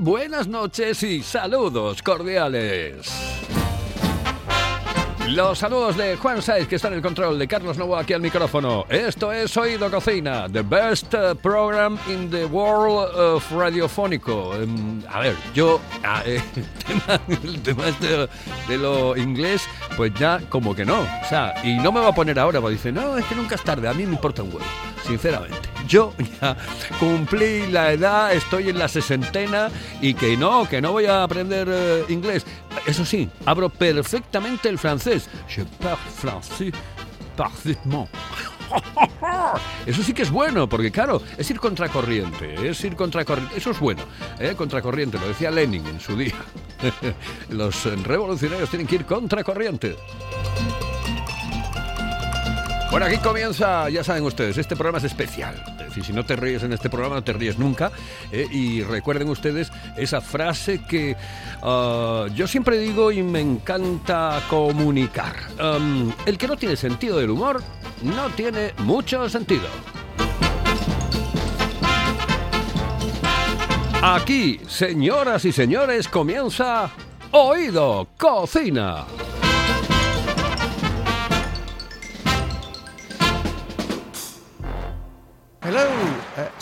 Buenas noches y saludos cordiales. Los saludos de Juan Saiz, que está en el control, de Carlos Novo aquí al micrófono. Esto es Oído Cocina, the best uh, program in the world of radiofónico. Em, a ver, yo, ah, eh, el tema, tema de, lo inglés, pues ya como que no. O sea, y no me va a poner ahora, porque dice, no, es que nunca es tarde, a mí me importa un huevo, sinceramente. Yo cumplí la edad, estoy en la sesentena y que no, que no voy a aprender eh, inglés. Eso sí, hablo perfectamente el francés. Je parle français parfaitement. Eso sí que es bueno, porque claro, es ir contracorriente, es ir contracorriente. Eso es bueno, ¿eh? contracorriente, lo decía Lenin en su día. Los revolucionarios tienen que ir contracorriente. Bueno, aquí comienza, ya saben ustedes, este programa es especial. Decir, si no te ríes en este programa, no te ríes nunca. ¿eh? Y recuerden ustedes esa frase que uh, yo siempre digo y me encanta comunicar. El que no tiene sentido del humor no tiene mucho sentido. Aquí, señoras y señores, comienza Oído Cocina.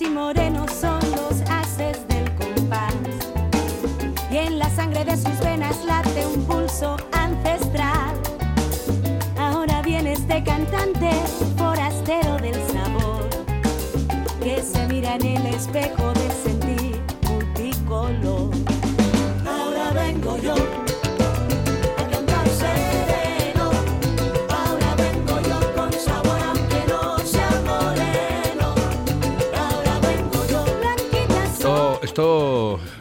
Gitanitos y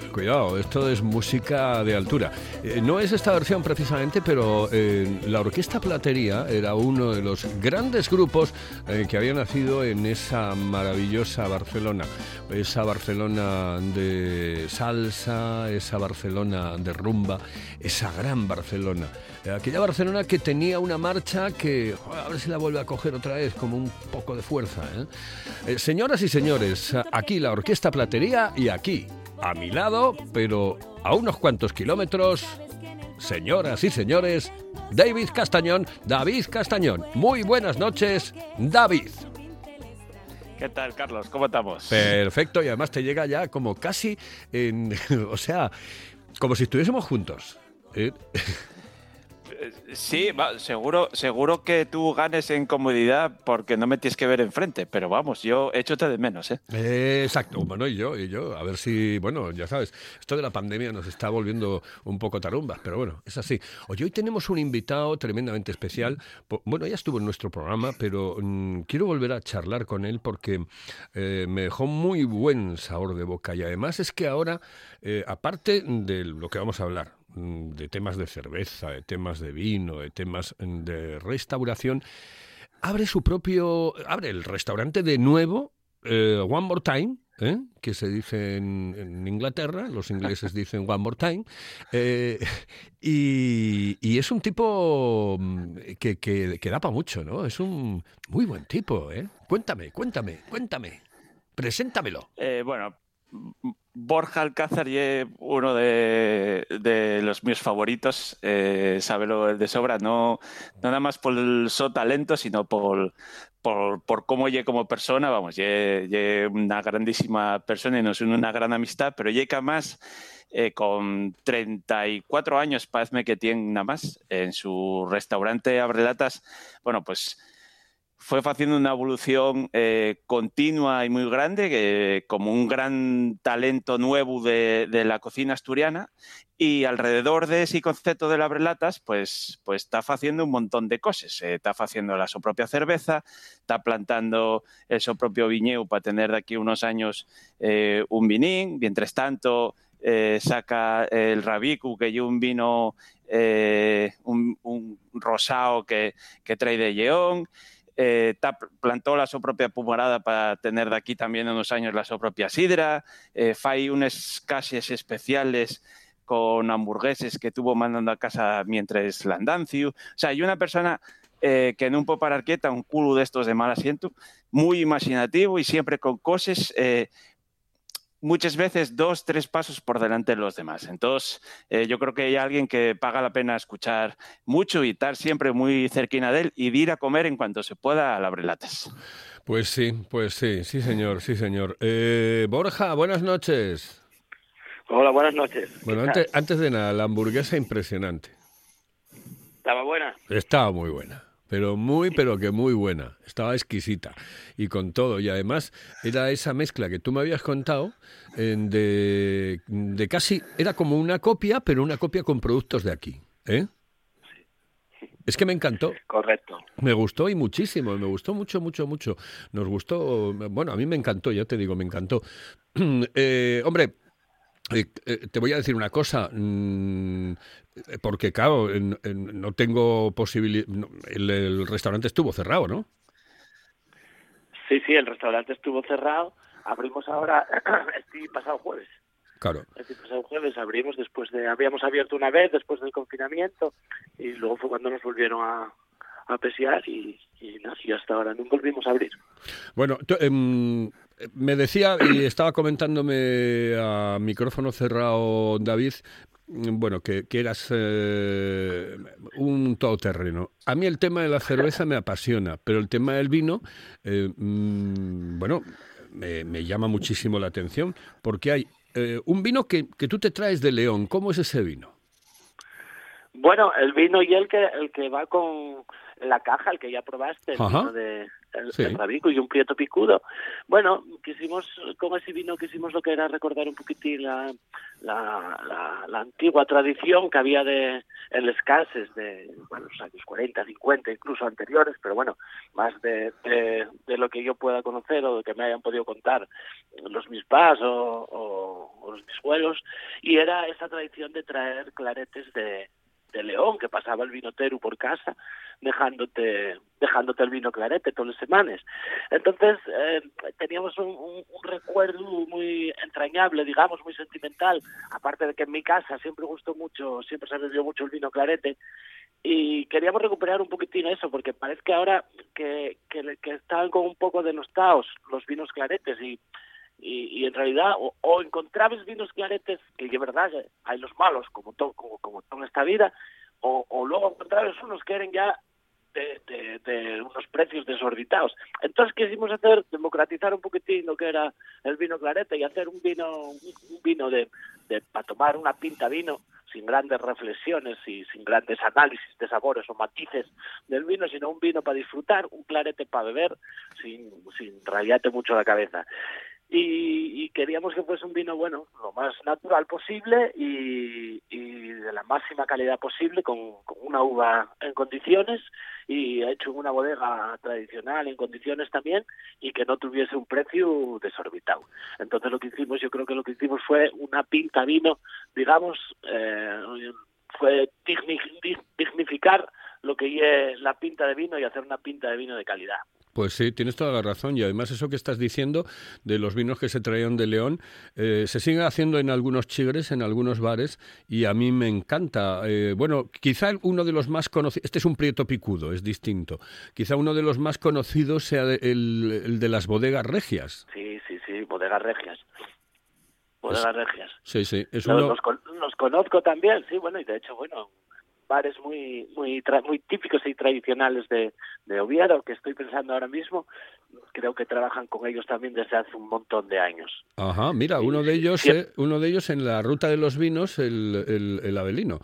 cuidado, esto es música de altura. Eh, no es esta versión precisamente, pero eh, la Orquesta Platería era uno de los grandes grupos eh, que había nacido en esa maravillosa Barcelona. Esa Barcelona de salsa, esa Barcelona de rumba, esa gran Barcelona. Aquella Barcelona que tenía una marcha que, a ver si la vuelve a coger otra vez, como un poco de fuerza. señoras y señores, aquí la Orquesta Platería y aquí, a mi lado, pero a unos cuantos kilómetros, señoras y señores, David Castañón, David Castañón. Muy buenas noches, David. ¿Qué tal, Carlos? ¿Cómo estamos? Perfecto, y además te llega ya como casi en. O sea, como si estuviésemos juntos. ¿eh? Eh, Sí, va, seguro, seguro que tú ganes en comodidad porque no me tienes que ver enfrente, pero vamos, yo échote de menos, ¿eh? Eh, exacto, bueno, y yo, y yo, a ver si, bueno, ya sabes, esto de la pandemia nos está volviendo un poco tarumbas, pero bueno, es así. Oye, hoy tenemos un invitado tremendamente especial, bueno, ya estuvo en nuestro programa, pero mm, quiero volver a charlar con él porque eh, me dejó muy buen sabor de boca y además es que ahora, aparte de lo que vamos a hablar, de temas de cerveza, de temas de vino, de temas mm, de restauración, abre su propio, abre el restaurante de nuevo, eh, One More Time, ¿eh? que se dice en, en Inglaterra, los ingleses dicen One More Time, eh, y, y es un tipo mm, que, que, que da para mucho, ¿no? Es un muy buen tipo, ¿eh? Cuéntame, cuéntame, cuéntame, preséntamelo. Eh, bueno, Borja Alcázar y uno de, los mis favoritos, eh, sábelo de sobra, no, no nada más por su talento, sino por, por, cómo lle como persona, vamos, lle, una grandísima persona y nos une una gran amistad, pero llega más eh, con 34 años, parece que tiene nada más, en su restaurante Abrelatas, bueno, pues fue haciendo una evolución eh, continua y muy grande, como un gran talento nuevo de, la cocina asturiana. Y alrededor de ese concepto de las brelatas, pues, pues está haciendo un montón de cosas. Eh, está haciendo la su propia cerveza, está plantando el su propio viñedo para tener de aquí unos años eh, un vinín. Mientras tanto, eh, saca el Rabicu, que es un vino, un, un rosado que, que trae de León eh, plantó la su propia pumarada para tener de aquí también en unos años la su propia sidra, eh, fai unas cases especiales con hamburgueses que tuvo mandando a casa mientras l'andancio. O sea, hay una persona eh, que no puede parar quieta, un culo de estos de mal asiento, muy imaginativo y siempre con cosas eh, muchas veces dos, tres pasos por delante de los demás. Entonces, eh, yo creo que hay alguien que paga la pena escuchar mucho y estar siempre muy cerquina de él y de ir a comer en cuanto se pueda a la Brelatas. Pues sí, pues sí, sí señor, sí señor. Eh, Borja, buenas noches. Hola, buenas noches. Bueno, ¿Qué antes, antes de nada, la hamburguesa impresionante. ¿Estaba buena? Estaba muy buena, pero muy, pero que muy buena. Estaba exquisita y con todo. Y además era esa mezcla que tú me habías contado de, de casi, era como una copia, pero una copia con productos de aquí. ¿eh? Es que me encantó. Correcto. Me gustó y muchísimo, me gustó mucho, mucho, mucho. Nos gustó, bueno, a mí me encantó, ya te digo, me encantó. Eh, hombre, eh, eh, te voy a decir una cosa, mm, porque claro, en- en- no tengo posibilidad, el, el restaurante estuvo cerrado, ¿no? Sí, sí, el restaurante estuvo cerrado. Abrimos ahora, este pasado jueves. Claro. Este pasado jueves abrimos después de... Habíamos abierto una vez después del confinamiento y luego fue cuando nos volvieron a, a pesear y, y, y hasta ahora no volvimos a abrir. Bueno, tú, me decía y estaba comentándome a micrófono cerrado David, bueno, que, que eras eh, un todoterreno. A mí el tema de la cerveza me apasiona, pero el tema del vino, eh, mm, bueno, me, me llama muchísimo la atención porque hay eh, un vino que, que tú te traes de León. ¿Cómo es ese vino? Bueno, el vino y el que el que va con la caja, el que ya probaste, el Ajá. vino de el, Sí. el Rabico y un prieto picudo. Bueno, quisimos, con ese vino quisimos lo que era recordar un poquitín la, la, la, la antigua tradición que había de en cases de bueno, los años 40, 50, incluso anteriores, pero bueno, más de, de, de lo que yo pueda conocer o de que me hayan podido contar los mis pas o, o, o los mis abuelos, y era esa tradición de traer claretes de, de León, que pasaba el vino Teru por casa, dejándote dejándote el vino clarete todas las semanas. Entonces, eh, teníamos un, un- un recuerdo muy entrañable, digamos, muy sentimental, aparte de que en mi casa siempre gustó mucho, siempre se bebió mucho el vino clarete, y queríamos recuperar un poquitín eso, porque parece que ahora que, que, que están con un poco denostados los vinos claretes y y, y en realidad o, o encontrabas vinos claretes que de verdad hay los malos como todo como, todo en esta vida o, luego encontrabas unos que eran ya de, unos precios desorbitados entonces quisimos hacer democratizar un poquitín lo que era el vino clarete y hacer un vino un vino de, de para tomar una pinta vino sin grandes reflexiones y sin grandes análisis de sabores o matices del vino, sino un vino para disfrutar, un clarete para beber, sin, sin rayarte mucho la cabeza. Y, y queríamos que fuese un vino, bueno, lo más natural posible y, de la máxima calidad posible, con, una uva en condiciones y hecho en una bodega tradicional en condiciones también y que no tuviese un precio desorbitado. Entonces lo que hicimos, yo creo que lo que hicimos fue una pinta vino, digamos, eh, fue digni- dig- dignificar lo que es la pinta de vino y hacer una pinta de vino de calidad. Pues sí, tienes toda la razón. Y además eso que estás diciendo de los vinos que se traían de León, eh, se sigue haciendo en algunos chigres, en algunos bares, y a mí me encanta. Eh, bueno, quizá uno de los más conocidos, este es un prieto picudo, es distinto. Quizá uno de los más conocidos sea de- el, el de las bodegas regias. Sí, sí, sí, bodegas regias. Bodegas regias. Sí, sí, es Los, uno... los con- los conozco también, sí, bueno, y de hecho, bueno, bares muy muy tra- muy típicos y tradicionales de, de Oviedo, que estoy pensando ahora mismo, creo que trabajan con ellos también desde hace un montón de años. Ajá, mira, uno de ellos, Sí. eh, uno de ellos en la ruta de los vinos, el, el, el Avelino.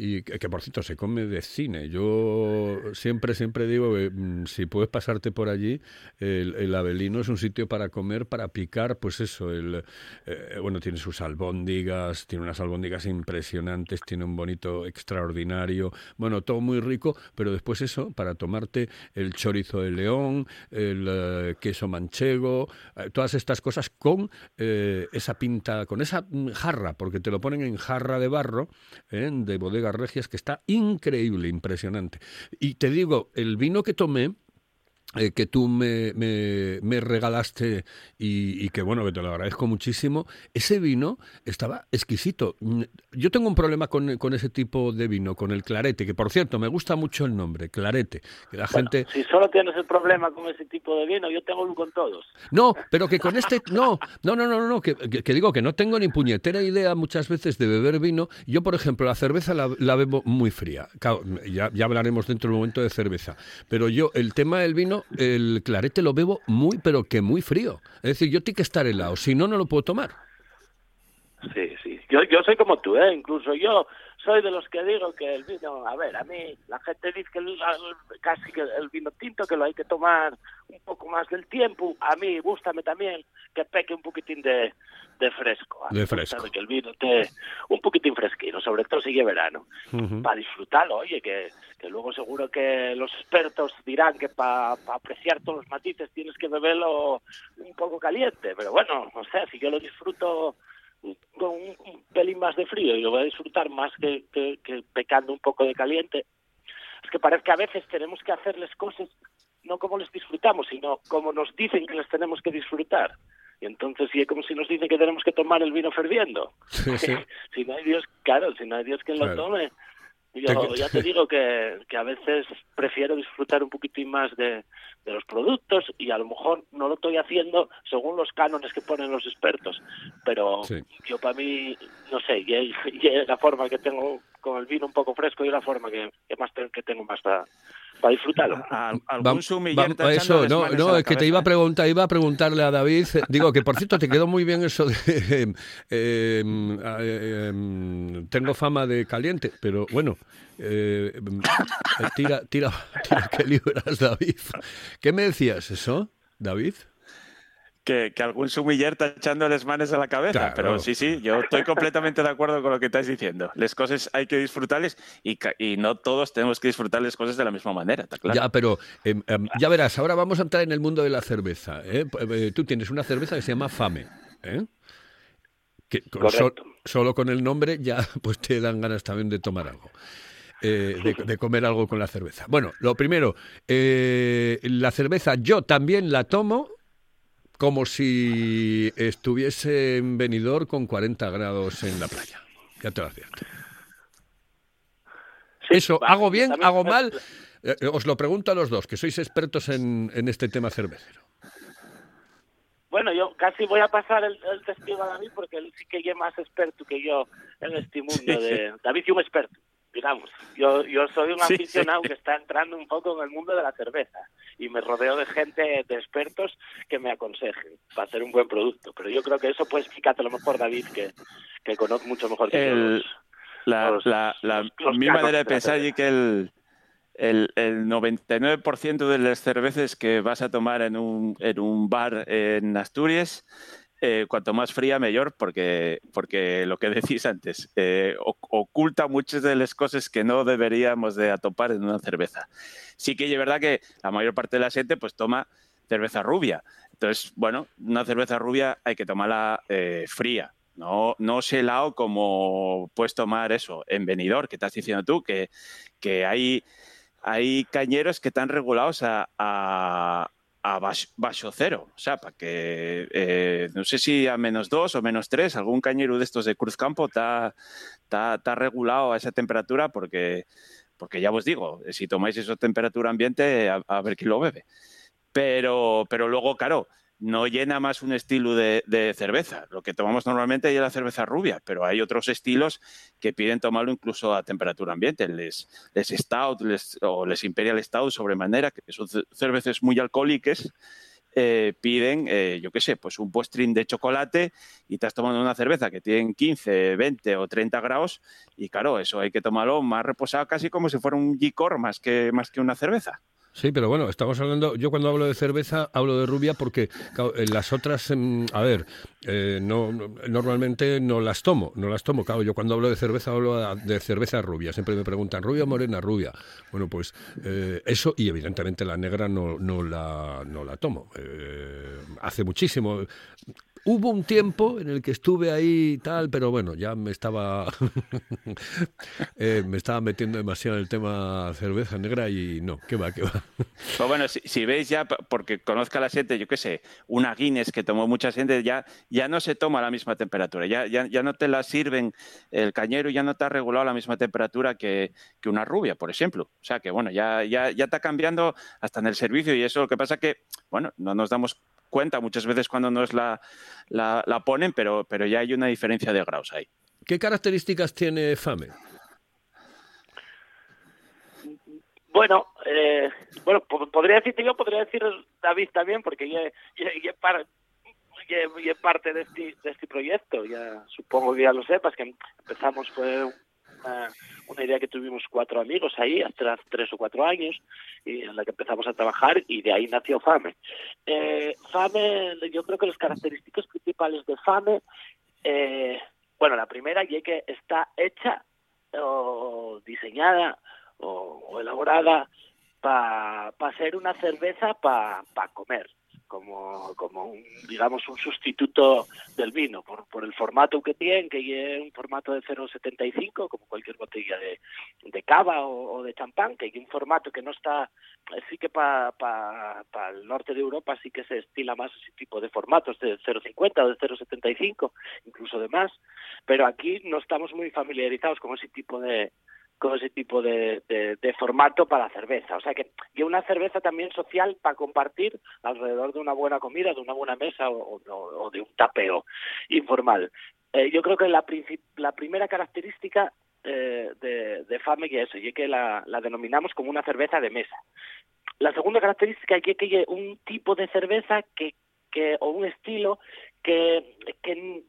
Y que, por cierto se come de cine. Yo siempre, siempre digo que mm, si puedes pasarte por allí, el, el Avelino es un sitio para comer, para picar, pues eso, el eh, bueno, tiene sus albóndigas, tiene unas albóndigas impresionantes, tiene un bonito extraordinario, bueno, todo muy rico, pero después eso, para tomarte el chorizo de león, el eh, queso manchego, eh, todas estas cosas con eh, esa pinta, con esa mm, jarra, porque te lo ponen en jarra de barro, ¿eh? de regias, que está increíble, impresionante. Y te digo, el vino que tomé, eh, que tú me, me, me regalaste y, y, que bueno, que te lo agradezco muchísimo, ese vino estaba exquisito. Mm, Yo tengo un problema con, con, ese tipo de vino, con el clarete, que por cierto me gusta mucho el nombre, clarete. Que la bueno, gente... Si solo tienes el problema con ese tipo de vino, yo tengo uno con todos. No, pero que con este, no, no, no, no, no, que, que, que digo que no tengo ni puñetera idea muchas veces de beber vino. Yo, por ejemplo, la cerveza la, la bebo muy fría. Ya, ya hablaremos dentro de un momento de cerveza. Pero yo, el tema del vino, el clarete lo bebo muy, pero que muy frío. Es decir, yo tengo que estar helado, si no, no lo puedo tomar. Sí, sí. Yo, yo soy como tú, ¿eh? Incluso yo soy de los que digo que el vino, a ver, a mí la gente dice que el, casi que el vino tinto que lo hay que tomar un poco más del tiempo. A mí gustame también que peque un poquitín de, de fresco. De fresco. Que el vino esté un poquitín fresquino, sobre todo si es verano. Uh -huh. Para disfrutarlo, oye, que, que, luego seguro que los expertos dirán que para pa apreciar todos los matices tienes que beberlo un poco caliente. Pero bueno, o sea, si yo lo disfruto con un, un, pelín más de frío y lo voy a disfrutar más que, que, que, pecando un poco de caliente. Es que parece que a veces tenemos que hacerles cosas no como les disfrutamos, sino como nos dicen que les tenemos que disfrutar. Y entonces sí es como si nos dicen que tenemos que tomar el vino ferviendo. Sí, sí. si no hay Dios, claro, si no hay Dios que lo claro. tome. Yo ya te digo que, que, a veces prefiero disfrutar un poquitín más de, de, los productos y a lo mejor no lo estoy haciendo según los cánones que ponen los expertos. Pero sí. yo para mí, no sé, y, y, la forma que tengo con el vino un poco fresco y la forma que, que más que tengo más para para disfrutarlo. ¿Algún sumiller va, eso, no, no, es que te iba a preguntar, iba a preguntarle a David, digo que por cierto te quedó muy bien eso de eh, eh, eh, tengo fama de caliente, pero bueno, eh, tira, tira, tira que libras, David. ¿Qué me decías eso, David? Que, que, algún sumiller está echándoles manes a la cabeza. Claro. Pero sí, sí, yo estoy completamente de acuerdo con lo que estás diciendo. Las cosas hay que disfrutarles y, y, no todos tenemos que disfrutar las cosas de la misma manera, está claro. Ya, pero eh, eh, ya verás, ahora vamos a entrar en el mundo de la cerveza. ¿eh? Tú tienes una cerveza que se llama Fame. ¿eh? Que con, so, solo con el nombre ya pues te dan ganas también de tomar algo. Eh, de, de, comer algo con la cerveza. Bueno, lo primero, eh, la cerveza yo también la tomo como si estuviese en venidor con 40 grados en la playa. Ya te lo advierto. Sí, Eso, ¿hago bien? ¿Hago mal? Eh, os lo pregunto a los dos, que sois expertos en, en este tema cervecero. Bueno, yo casi voy a pasar el, el, testigo a David porque él sí que es más experto que yo en este mundo. Sí, de... Sí. David es un experto digamos. Yo, yo soy un aficionado sí, que está entrando un poco en el mundo de la cerveza y me rodeo de gente, de expertos que me aconsejen para hacer un buen producto. Pero yo creo que eso puede explicarte a lo mejor, David, que, que conozco mucho mejor que el, La, los- la, la- los- los mi manera de pensar es que el, el, el 99% de las cervezas que vas a tomar en un, en un bar en Asturias, eh, cuanto más fría, mejor, porque, porque lo que decís antes, eh, oculta muchas de las cosas que no deberíamos de atopar en una cerveza. Sí que es verdad que la mayor parte de la gente pues toma cerveza rubia. Entonces, bueno, una cerveza rubia hay que tomarla eh, fría. No, no helado como puedes tomar eso en venidor, que estás diciendo tú, que, que hay, hay cañeros que están regulados a, a, a bajo cero. O sea, para que, eh, no sé si a menos dos o menos tres, algún cañero de estos de Cruzcampo está regulado a esa temperatura porque, porque ya os digo, si tomáis esa temperatura ambiente, a, a ver quién lo bebe. Pero, pero luego, claro, no llena más un estilo de, cerveza. Lo que tomamos normalmente es la cerveza rubia, pero hay otros estilos que piden tomarlo incluso a temperatura ambiente. Les, les Stout o les Imperial Stout sobremanera, que son ce- cervezas muy alcohólicas, eh, piden, eh, yo qué sé, pues un postring de chocolate y estás tomando una cerveza que tiene 15, 20 o 30 grados y claro, eso hay que tomarlo más reposado, casi como si fuera un licor más que, más que una cerveza. Sí, pero bueno, estamos hablando, yo cuando hablo de cerveza hablo de rubia porque claro, las otras, em, a ver, eh, no, no- normalmente no las tomo, no las tomo, claro, yo cuando hablo de cerveza hablo de cerveza rubia, siempre me preguntan, rubia morena, rubia. Bueno, pues eh, eso y evidentemente la negra no, no, la, no la tomo. Eh, hace muchísimo. Hubo un tiempo en el que estuve ahí y tal, pero bueno, ya me estaba eh, me estaba metiendo demasiado en el tema cerveza negra y no, qué va, qué va. Pero bueno, si, si veis ya, porque conozca la gente, yo qué sé, una Guinness que tomó mucha gente, ya, ya no se toma a la misma temperatura, ya, ya, ya no te la sirven, el cañero ya no está regulado a la misma temperatura que, que una rubia, por ejemplo. O sea que bueno, ya, ya, ya está cambiando hasta en el servicio y eso lo que pasa que, bueno, no nos damos cuenta muchas veces cuando nos la, la, la ponen, pero, pero ya hay una diferencia de grados ahí. ¿Qué características tiene Fame? Bueno, eh, bueno, po- podría decirte yo, podría decir David también, porque ya, ya, ya par- ya- ya parte de este, de este proyecto, ya supongo que ya lo sepas, que empezamos fue una, idea que tuvimos cuatro amigos ahí, hace tres o cuatro años, y en la que empezamos a trabajar, y de ahí nació FAME. Eh, FAME, yo creo que las características principales de FAME, eh, bueno, la primera y es que está hecha o diseñada o, elaborada para ser una cerveza para comer, como, como un, digamos un sustituto del vino, por, por el formato que tiene, que es un formato de 0,75, como cualquier botella de, de cava o, de champán, que es un formato que no está, eh, sí que para pa, pa el norte de Europa sí que se estila más ese tipo de formatos, de 0,50 o de 0,75, incluso de más, pero aquí no estamos muy familiarizados con ese tipo de, con ese tipo de, formato para cerveza. O sea que y una cerveza también social para compartir alrededor de una buena comida, de una buena mesa o, de un tapeo informal. Eh, yo creo que la, la primera característica eh, de, de FAME es eso, y es que la, la, denominamos como una cerveza de mesa. La segunda característica es que es un tipo de cerveza que, que o un estilo que, que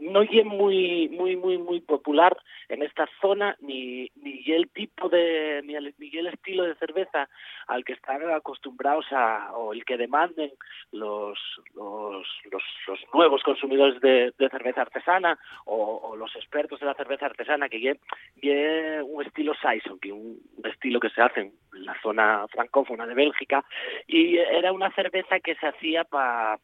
no es muy muy muy muy popular en esta zona ni ni el tipo de ni el, ni el estilo de cerveza al que están acostumbrados a o el que demanden los los, los, los nuevos consumidores de, cerveza artesana o, los expertos de la cerveza artesana que es un estilo Saison que un estilo que se hace en la zona francófona de Bélgica. Y era una cerveza que se hacía para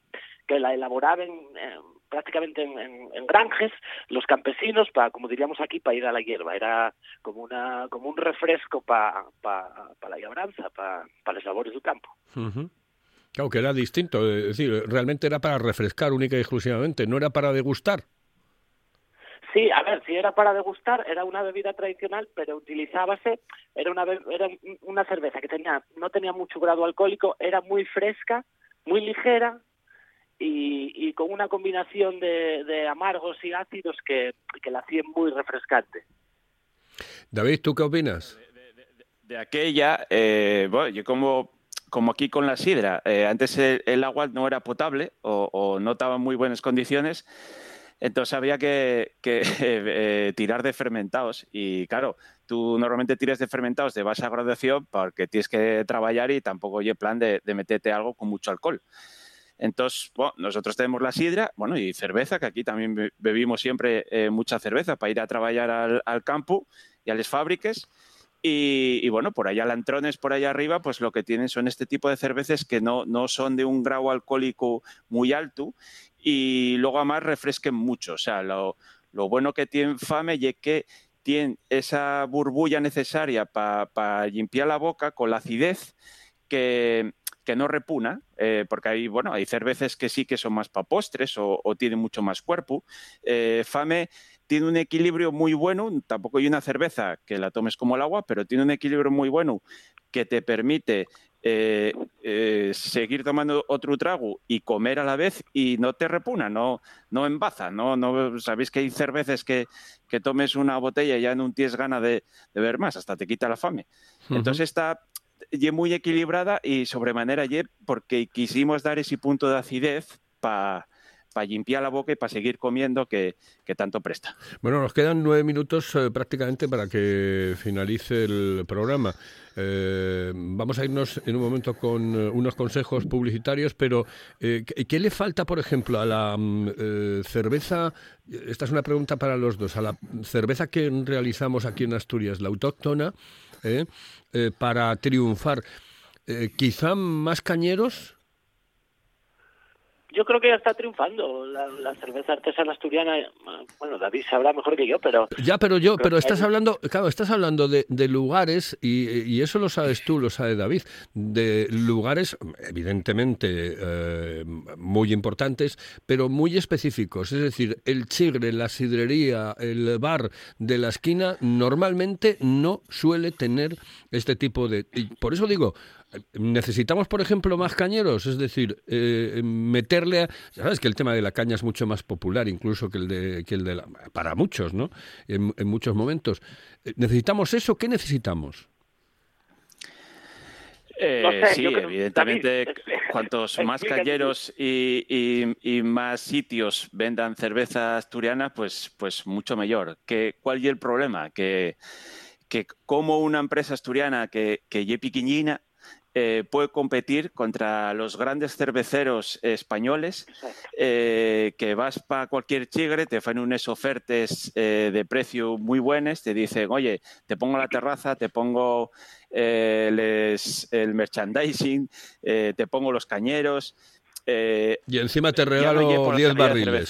que la elaboraban eh, prácticamente en, en, en, granjes los campesinos para como diríamos aquí para ir a la hierba. Era como una como un refresco para pa, pa la labranza para pa los labores del campo. Uh -huh. claro que era distinto es decir realmente era para refrescar única y exclusivamente no era para degustar. Sí, a ver, si era para degustar, era una bebida tradicional, pero utilizábase, era una, era una cerveza que tenía, no tenía mucho grado alcohólico, era muy fresca, muy ligera, y, y, con una combinación de, de, amargos y ácidos que, que la hacían muy refrescante. David, ¿tú qué opinas? De, de, de aquella, eh, bueno, yo como, como aquí con la sidra, eh, antes el, el, agua no era potable o, o, no estaba en muy buenas condiciones, Entonces había que, que, eh, tirar de fermentados y claro, tú normalmente tiras de fermentados de baja graduación porque tienes que trabajar y tampoco hay plan de, de meterte algo con mucho alcohol. Entonces, bueno, nosotros tenemos la sidra, bueno, y cerveza, que aquí también be- bebimos siempre eh, mucha cerveza para ir a trabajar al, campo y a las fábricas. Y, bueno, por allá lantrones, por allá arriba, pues lo que tienen son este tipo de cervezas que no, no son de un grado alcohólico muy alto y luego además refresquen mucho. O sea, lo, lo bueno que tiene Fame es que tiene esa burbulla necesaria para limpiar la boca con la acidez que, que no repuna, eh, porque hay, bueno, hay cervezas que sí que son más para postres o, o tienen mucho más cuerpo. Eh, Fame tiene un equilibrio muy bueno, tampoco hay una cerveza que la tomes como el agua, pero tiene un equilibrio muy bueno que te permite eh, eh, seguir tomando otro trago y comer a la vez y no te repuna, no, no embaza, no, no sabéis que hay cervezas que, que tomes una botella y ya no tienes gana de, de ver más, hasta te quita la fame. Entonces está y muy equilibrada y sobremanera y porque quisimos dar ese punto de acidez para para limpiar la boca y para seguir comiendo que, que tanto presta. Bueno, nos quedan nueve minutos eh, prácticamente para que finalice el programa. Eh, vamos a irnos en un momento con eh, unos consejos publicitarios, pero eh, ¿qué, qué le falta, por ejemplo, a la mm, cerveza? Esta es una pregunta para los dos. A la cerveza que realizamos aquí en Asturias, la autóctona, eh, eh, para triunfar, eh, quizá más cañeros. Yo creo que ya está triunfando la, la cerveza artesana asturiana. eh, Bueno, David sabrá mejor que yo, pero Ya, pero yo, pero estás hay- hablando, claro, estás hablando de, de lugares y, y eso lo sabes tú, lo sabe David, de lugares evidentemente eh, muy importantes, pero muy específicos. Es decir, el chigre, la sidrería, el bar de la esquina normalmente no suele tener este tipo de. y por eso digo. Necesitamos, por ejemplo, más cañeros, es decir, eh, meterle a... Sabes que el tema de la caña es mucho más popular incluso que el de, que el de la... para muchos, ¿no? En, en muchos momentos. Eh, ¿Necesitamos eso? ¿Qué necesitamos? Eh, No sé, sí, yo creo- evidentemente, David, cuantos más calleros y, y- y más sitios vendan cerveza asturiana, pues, pues mucho mejor. ¿Qué, ¿Cuál es el problema? Que, que como una empresa asturiana que, que ye piquiñina eh, puede competir contra los grandes cerveceros españoles eh, que vas para cualquier chigre, te hacen unas ofertas eh, de precio muy buenas, te dicen, oye, te pongo la terraza, te pongo les- el merchandising, te pongo los cañeros. Y encima te regalo lle por la 10 calidad de barriles.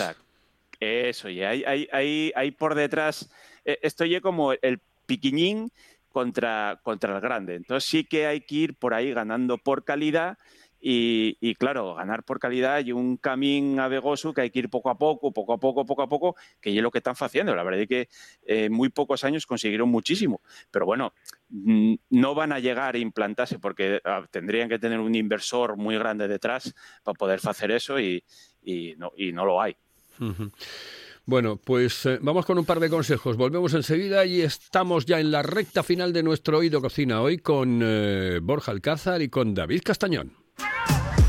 Eso, y hay, hay, hay, hay por detrás, esto ya como el piquiñín contra, contra el grande. Entonces sí que hay que ir por ahí ganando por calidad y, claro, ganar por calidad y un camino avegoso que hay que ir poco a poco, poco a poco, poco a poco, que es lo que están haciendo. La verdad es que eh, en muy pocos años consiguieron muchísimo. Pero bueno, mm, no van a llegar a implantarse porque ah, tendrían que tener un inversor muy grande detrás para poder hacer eso y, no, y no lo hay. Ujú. Bueno, pues eh, vamos con un par de consejos. Volvemos enseguida y estamos ya en la recta final de nuestro Oído Cocina hoy con eh, Borja Alcázar y con David Castañón.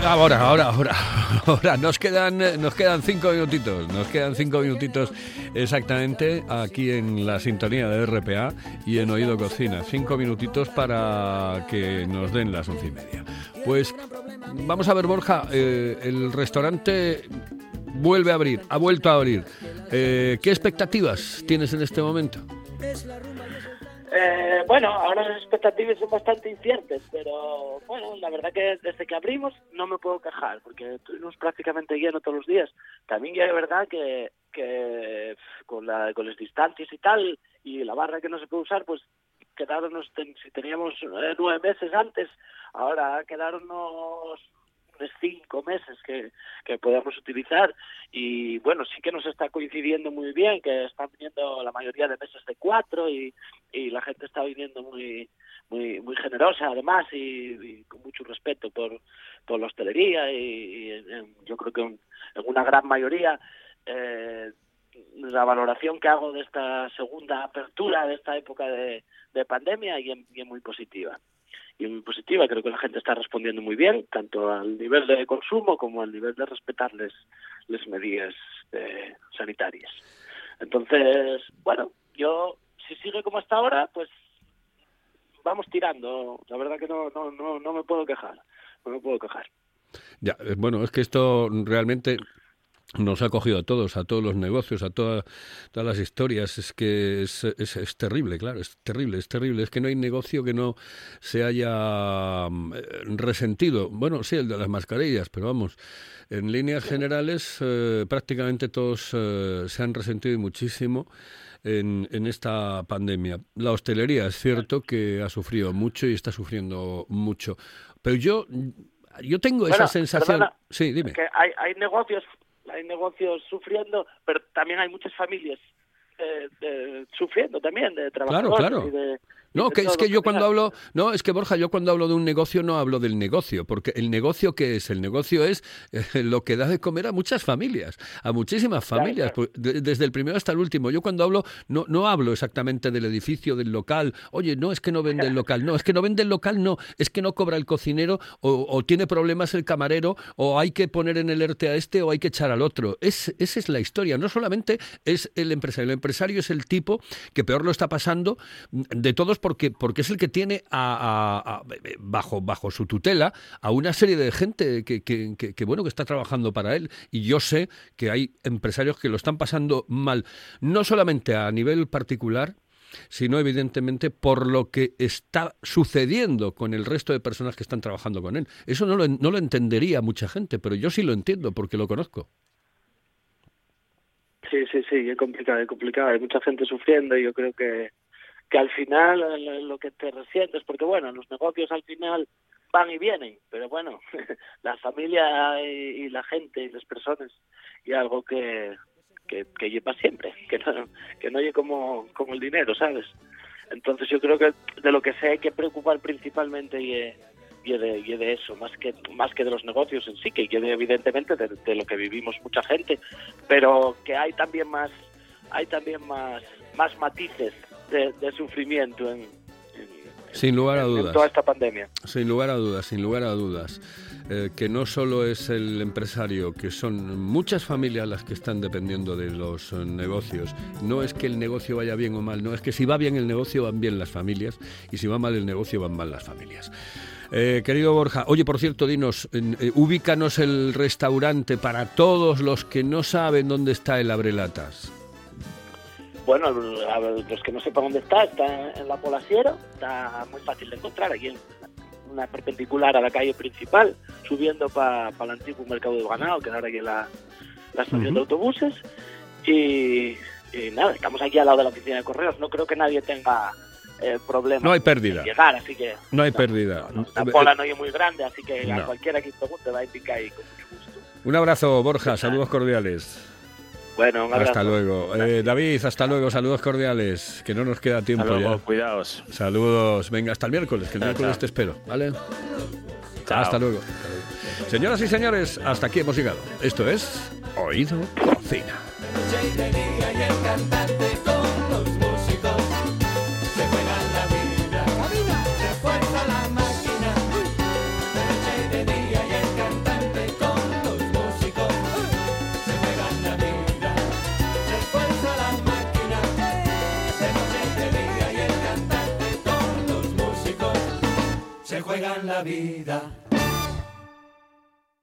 Ahora, ahora, ahora, ahora. Nos quedan, eh, nos quedan cinco minutitos. Nos quedan cinco minutitos exactamente aquí en la sintonía de RPA y en Oído Cocina. Cinco minutitos para que nos den las once y media. Pues vamos a ver, Borja, eh, el restaurante vuelve a abrir, ha vuelto a abrir. Eh, ¿Qué expectativas tienes en este momento? Eh, bueno, ahora las expectativas son bastante inciertas, pero bueno, la verdad que desde que abrimos no me puedo quejar, porque estuvimos prácticamente lleno todos los días. También ya es verdad que, con, la, con las distancias y tal, y la barra que no se puede usar, pues quedaron, si teníamos eh, nueve meses antes, ahora quedaron cinco meses que, que podemos utilizar. Y bueno, sí que nos está coincidiendo muy bien, que están viniendo la mayoría de meses de cuatro y, y la gente está viniendo muy muy muy generosa además y, con mucho respeto por, por la hostelería y, yo creo que en una gran mayoría eh, la valoración que hago de esta segunda apertura de esta época de, de pandemia y es muy positiva y muy positiva. Creo que la gente está respondiendo muy bien, tanto al nivel de consumo como al nivel de respetarles las medidas eh, sanitarias. Entonces, bueno, yo si sigue como hasta ahora, pues vamos tirando. La verdad que no, no, no, no me puedo quejar. No me puedo quejar. Ya, eh, bueno, es que esto realmente nos ha cogido a todos, a todos los negocios, a todas las historias. Es que es, es, terrible, claro, es terrible, es terrible. Es que no hay negocio que no se haya mm, resentido. Bueno, sí, el de las mascarillas, pero vamos, en líneas generales eh, prácticamente todos eh, se han resentido muchísimo. En, en, esta pandemia. La hostelería es cierto que ha sufrido mucho y está sufriendo mucho. Pero yo, yo tengo esa sensación. sí, dime. Que hay, hay negocios hay negocios sufriendo, pero también hay muchas familias eh, sufriendo también de trabajadores claro, claro. No, que es que yo cuando hablo, no, es que Borja, yo cuando hablo de un negocio no hablo del negocio, porque el negocio que es, el negocio es eh, lo que da de comer a muchas familias, a muchísimas familias, pues, desde el primero hasta el último. Yo cuando hablo no no hablo exactamente del edificio, del local. Oye, no es que no vende el local, no, es que no vende el local, no, es que no cobra el cocinero o, tiene problemas el camarero o hay que poner en el ERTE a este o hay que echar al otro. Es, esa es la historia. No solamente es el empresario, el empresario es el tipo que peor lo está pasando de todos porque, porque es el que tiene a, bajo, bajo su tutela a una serie de gente que, que, que, bueno que está trabajando para él. Y yo sé que hay empresarios que lo están pasando mal, no solamente a nivel particular, sino evidentemente por lo que está sucediendo con el resto de personas que están trabajando con él. Eso no lo, no lo entendería mucha gente, pero yo sí lo entiendo porque lo conozco. Sí, sí, sí, es complicado, es complicado. Hay mucha gente sufriendo y yo creo que que al final eh, lo que te resientes, porque bueno, los negocios al final van y vienen, pero bueno, la familia y, la gente y las personas y algo que, que, lleva siempre, que no, que no oye como, como el dinero, ¿sabes? Entonces yo creo que de lo que se hay que preocupar principalmente y, y, de, y de eso, más que, más que de los negocios en sí, que evidentemente de, de lo que vivimos mucha gente, pero que hay también más, hay también más, más matices de, sufrimiento en, sin lugar a dudas. toda esta pandemia. Sin lugar a dudas, sin lugar a dudas. Eh, que no solo es el empresario, que son muchas familias las que están dependiendo de los eh, negocios. No es que el negocio vaya bien o mal, no, es que si va bien el negocio van bien las familias y si va mal el negocio van mal las familias. Eh, querido Borja, oye, por cierto, dinos, ubícanos el restaurante para todos los que no saben dónde está el Abrelatas. Bueno, a los que no sepan dónde está, está en la Polasiera, está muy fácil de encontrar, aquí en una perpendicular a la calle principal, subiendo para el antiguo mercado de ganado, que ahora aquí en la, estación de autobuses. Y, nada, estamos aquí al lado de la oficina de correos, no creo que nadie tenga eh, problemas no hay pérdida. llegar, así que... No hay pérdida. la pola no es muy grande, así que a cualquiera que pregunte va a indicar ahí con mucho gusto. Un abrazo, Borja, saludos cordiales. Bueno, un Hasta luego. Eh, David, hasta luego. Saludos cordiales. Que no nos queda tiempo hasta luego, Cuidados. Saludos. Venga, hasta el miércoles, que el miércoles te espero. ¿Vale? Hasta luego. Señoras y señores, hasta aquí hemos llegado. Esto es Oído Cocina. Juegan la vida